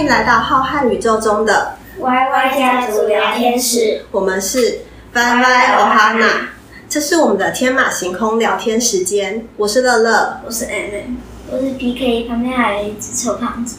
迎来到浩瀚宇宙中的 YY 家族聊天室。我们是 YY Ohana，这是我们的天马行空聊天时间。我是乐乐，我是 M，我是 PK，旁边还有一只臭胖子。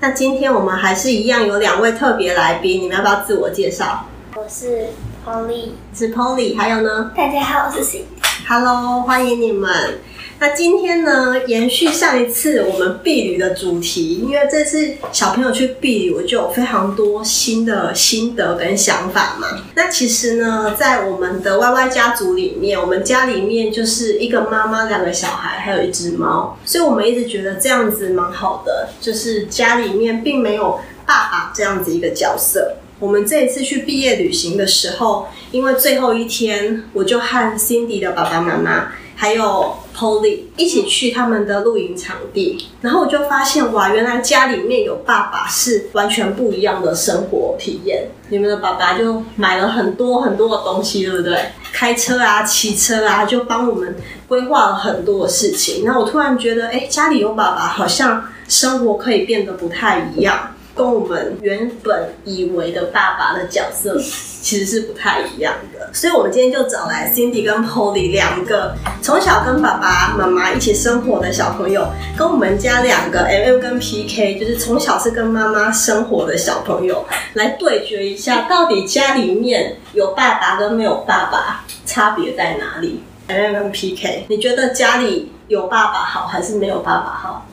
那今天我们还是一样有两位特别来宾，你们要不要自我介绍？我是 Polly，是 Polly，还有呢？大家好，我是 Cindy。Hello，欢迎你们。那今天呢，延续上一次我们避旅的主题，因为这次小朋友去避旅，我就有非常多新的心得跟想法嘛。那其实呢，在我们的 YY 家族里面，我们家里面就是一个妈妈、两个小孩，还有一只猫，所以我们一直觉得这样子蛮好的，就是家里面并没有爸爸这样子一个角色。我们这一次去毕业旅行的时候，因为最后一天，我就和 Cindy 的爸爸妈妈还有 Polly 一起去他们的露营场地，然后我就发现哇，原来家里面有爸爸是完全不一样的生活体验。你们的爸爸就买了很多很多的东西，对不对？开车啊，骑车啊，就帮我们规划了很多的事情。然后我突然觉得，哎，家里有爸爸，好像生活可以变得不太一样。跟我们原本以为的爸爸的角色其实是不太一样的，所以我们今天就找来 Cindy 跟 Polly 两个从小跟爸爸妈妈一起生活的小朋友，跟我们家两个 MM 跟 PK，就是从小是跟妈妈生活的小朋友，来对决一下，到底家里面有爸爸跟没有爸爸差别在哪里？MM 跟 PK，你觉得家里有爸爸好还是没有爸爸好？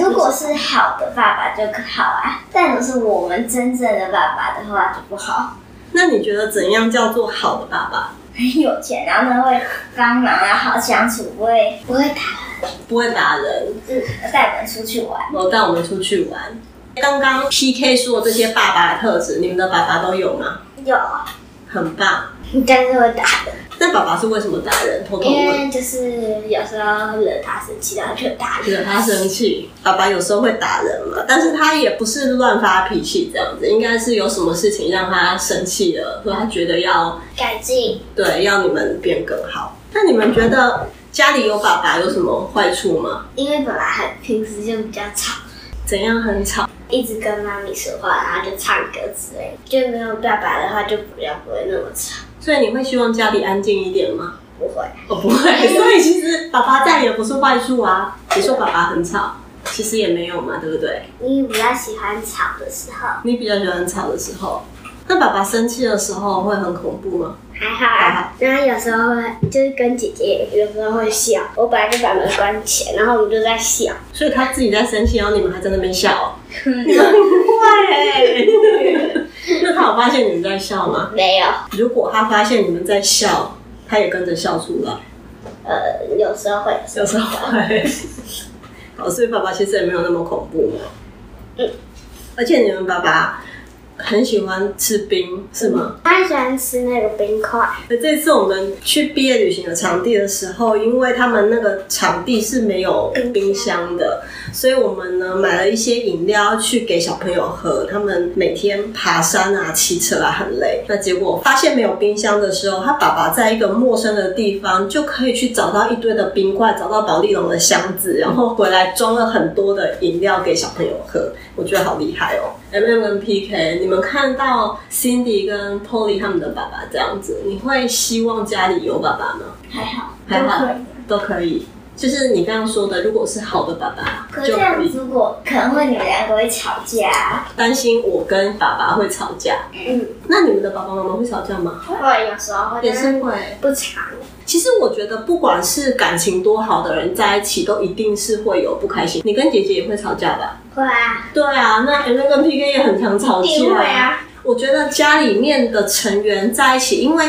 如果是好的爸爸就好啊，但如果是我们真正的爸爸的话就不好。那你觉得怎样叫做好的爸爸？很有钱，然后呢会帮忙啊，好相处，不会不会打人，不会打人，是带我们出去玩。我带我们出去玩。刚刚 PK 说的这些爸爸的特质，你们的爸爸都有吗？有，很棒。但是会打人。那爸爸是为什么打人？偷偷问。因为就是有时候惹他生气，然后就打人。惹他生气，爸爸有时候会打人嘛，但是他也不是乱发脾气这样子，应该是有什么事情让他生气了，或他觉得要改进，对，要你们变更好。那你们觉得家里有爸爸有什么坏处吗？因为爸爸很平时就比较吵。怎样很吵？一直跟妈咪说话，然后就唱歌之类的。就没有爸爸的话，就比较不会那么吵。所以你会希望家里安静一点吗？不会，我、哦、不会。所以其实爸爸在也不是坏处啊。你说爸爸很吵，其实也没有嘛，对不对？你比较喜欢吵的时候。你比较喜欢吵的时候。那爸爸生气的时候会很恐怖吗？还好啊。还好。然后有时候会，就是跟姐姐有时候会笑。我本来就把门关起来，然后我们就在笑。所以他自己在生气，然后你们还在那边笑。你们很坏哎。那他有发现你们在笑吗？没有。如果他发现你们在笑，他也跟着笑出来。呃，有时候会，有时候会。好，所以爸爸其实也没有那么恐怖嘛。嗯。而且你们爸爸。很喜欢吃冰，是吗？他很喜欢吃那个冰块。那这次我们去毕业旅行的场地的时候，因为他们那个场地是没有冰箱的，所以我们呢买了一些饮料去给小朋友喝。他们每天爬山啊、骑车啊很累，那结果发现没有冰箱的时候，他爸爸在一个陌生的地方就可以去找到一堆的冰块，找到保丽龙的箱子，然后回来装了很多的饮料给小朋友喝。我觉得好厉害哦！MM 跟 PK，你们看到 Cindy 跟 Polly 他们的爸爸这样子，你会希望家里有爸爸吗？还好，还好，都可以。就是你刚刚说的，如果是好的爸爸，可是这样如果可能会你们两个会吵架，担心我跟爸爸会吵架。嗯，那你们的爸爸妈妈会吵架吗？会，有时候会，也是会，不常。其实我觉得，不管是感情多好的人在一起，都一定是会有不开心。你跟姐姐也会吵架吧？会啊。对啊，那 MM 跟 PK 也很常吵架。会啊。我觉得家里面的成员在一起，因为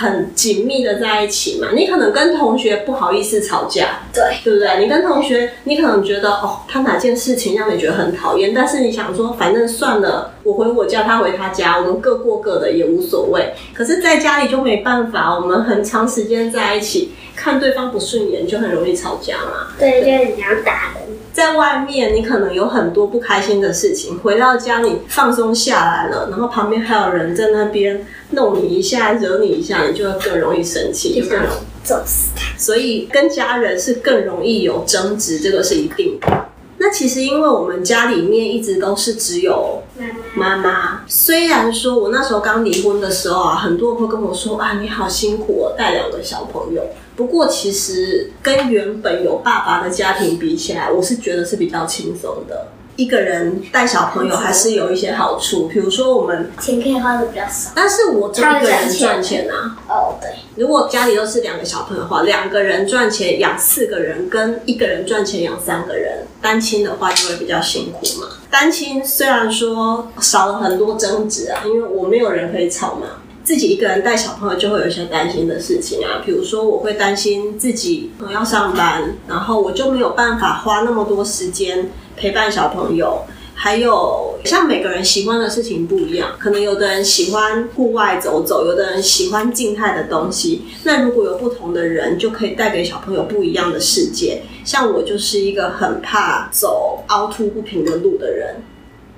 很紧密的在一起嘛。你可能跟同学不好意思吵架，对，对不对？你跟同学，你可能觉得哦，他哪件事情让你觉得很讨厌，但是你想说，反正算了，我回我家，他回他家，我们各过各的也无所谓。可是，在家里就没办法，我们很长时间在一起。看对方不顺眼就很容易吵架嘛。对，就是你要打人。在外面你可能有很多不开心的事情，回到家你放松下来了，然后旁边还有人在那边弄你一下、惹你一下，你就会更容易生气，就更容易揍死他。所以跟家人是更容易有争执，这个是一定的。那其实因为我们家里面一直都是只有妈妈，虽然说我那时候刚离婚的时候啊，很多人会跟我说啊，你好辛苦哦，带两个小朋友。不过其实跟原本有爸爸的家庭比起来，我是觉得是比较轻松的。一个人带小朋友还是有一些好处，比如说我们钱可以花的比较少，但是我就一个人赚钱啊。哦，对。如果家里都是两个小朋友的话，两个人赚钱养四个人，跟一个人赚钱养三个人，单亲的话就会比较辛苦嘛。单亲虽然说少了很多争执啊，因为我没有人可以吵嘛。自己一个人带小朋友就会有一些担心的事情啊，比如说我会担心自己要上班，然后我就没有办法花那么多时间陪伴小朋友。还有像每个人喜欢的事情不一样，可能有的人喜欢户外走走，有的人喜欢静态的东西。那如果有不同的人，就可以带给小朋友不一样的世界。像我就是一个很怕走凹凸不平的路的人。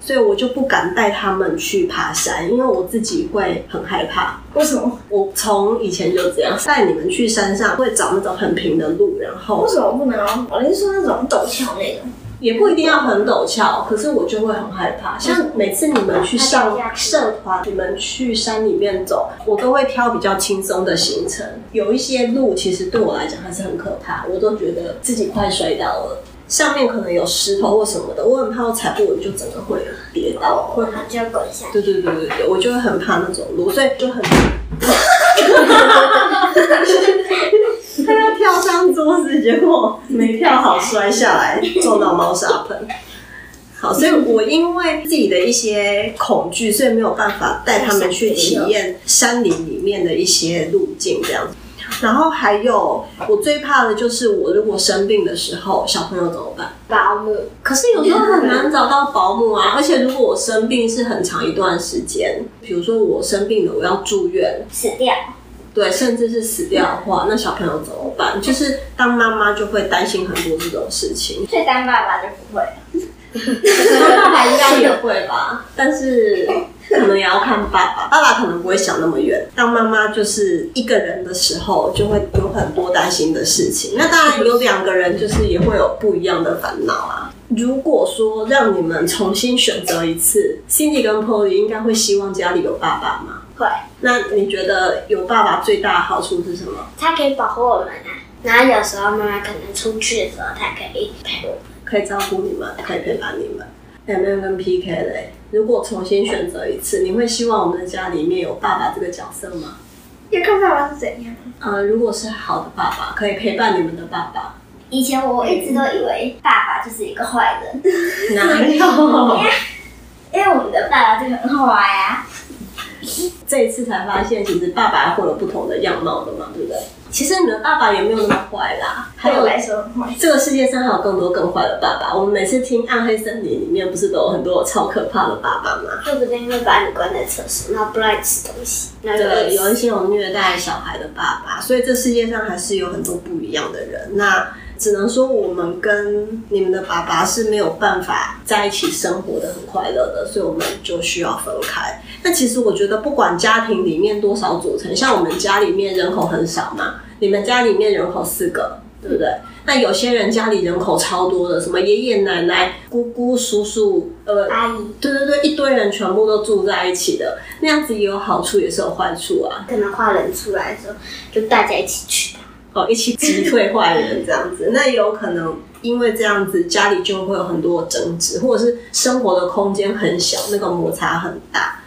所以我就不敢带他们去爬山，因为我自己会很害怕。为什么？我从以前就这样，带你们去山上会找那种很平的路，然后为什么不能？我是说那种陡峭那种，也不一定要很陡峭，可是我就会很害怕。像每次你们去上社团，你们去山里面走，我都会挑比较轻松的行程。有一些路其实对我来讲还是很可怕，我都觉得自己快摔倒了。上面可能有石头或什么的，我很怕我踩不稳就整个会跌倒，会就要滚下。对对对对对，我就会很怕那种路，所以就很。他要跳上桌子，结果没跳好，摔下来撞到猫砂盆。好，所以我因为自己的一些恐惧，所以没有办法带他们去体验山林里面的一些路径，这样子。然后还有，我最怕的就是我如果生病的时候，小朋友怎么办？保姆。可是有时候很难找到保姆啊，而且如果我生病是很长一段时间，比如说我生病了，我要住院，死掉。对，甚至是死掉的话，那小朋友怎么办？就是当妈妈就会担心很多这种事情。所以当爸爸就不会。当爸爸应该也会吧，但是。可能也要看爸爸，爸爸可能不会想那么远。当妈妈就是一个人的时候，就会有很多担心的事情。那当然有两个人，就是也会有不一样的烦恼啊。如果说让你们重新选择一次，Cindy 跟 Polly 应该会希望家里有爸爸吗？会。那你觉得有爸爸最大的好处是什么？他可以保护我们啊。然后有时候妈妈可能出去的时候，他可以陪我们，可以照顾你们，可以陪伴你们。MM 跟 PK 嘞，如果重新选择一次，你会希望我们的家里面有爸爸这个角色吗？要看爸爸是怎样。呃，如果是好的爸爸，可以陪伴你们的爸爸。以前我一直都以为爸爸就是一个坏人。哪有？因为我们的爸爸就很坏呀。这一次才发现，其实爸爸会有不同的样貌的嘛，对不对？其实你们的爸爸也没有那么坏啦，还有来说，这个世界上还有更多更坏的爸爸。我们每次听《暗黑森林》里面，不是都有很多超可怕的爸爸吗？说不定会把你关在厕所，然后不让你吃东西。对，有一些有虐待小孩的爸爸，所以这世界上还是有很多不一样的人。那只能说，我们跟你们的爸爸是没有办法在一起生活的很快乐的，所以我们就需要分开。那其实我觉得，不管家庭里面多少组成，像我们家里面人口很少嘛，你们家里面人口四个，对不对？那有些人家里人口超多的，什么爷爷奶奶、姑姑、叔叔、呃阿姨，对对对，一堆人全部都住在一起的，那样子也有好处，也是有坏处啊。可能画人出来的时候，就大家一起去，哦，一起击退坏人这样子，那有可能因为这样子，家里就会有很多争执，或者是生活的空间很小，那个摩擦很大。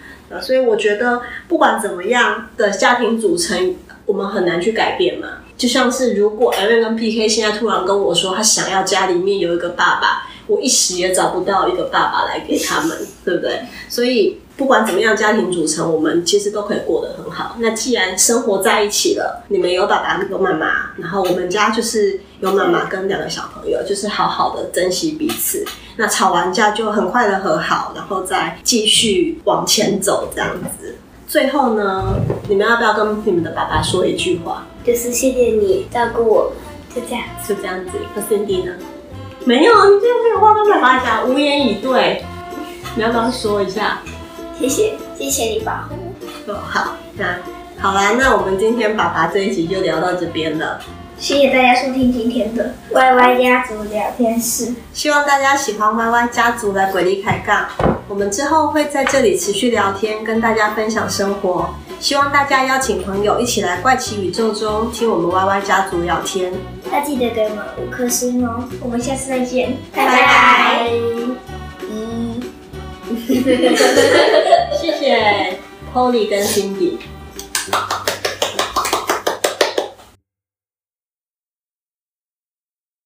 所以我觉得，不管怎么样的家庭组成，我们很难去改变嘛。就像是如果 Aaron 跟 PK 现在突然跟我说，他想要家里面有一个爸爸，我一时也找不到一个爸爸来给他们，对不对？所以。不管怎么样，家庭组成，我们其实都可以过得很好。那既然生活在一起了，你们有爸爸有妈妈，然后我们家就是有妈妈跟两个小朋友，就是好好的珍惜彼此。那吵完架就很快的和好，然后再继续往前走，这样子。最后呢，你们要不要跟你们的爸爸说一句话？就是谢谢你照顾我，就这样，就这样子。可 Cindy 呢？没有，你今天没有话跟爸爸讲，无言以对。你要不要说一下？谢谢，谢谢你保护我。哦，好，那好啦，那我们今天爸爸这一集就聊到这边了。谢谢大家收听今天的 YY 家族聊天室，希望大家喜欢 YY 家族的鬼力开杠。我们之后会在这里持续聊天，跟大家分享生活。希望大家邀请朋友一起来怪奇宇宙中听我们 YY 家族聊天。要记得给我们五颗星哦！我们下次再见，拜拜谢谢 Polly 跟 Cindy。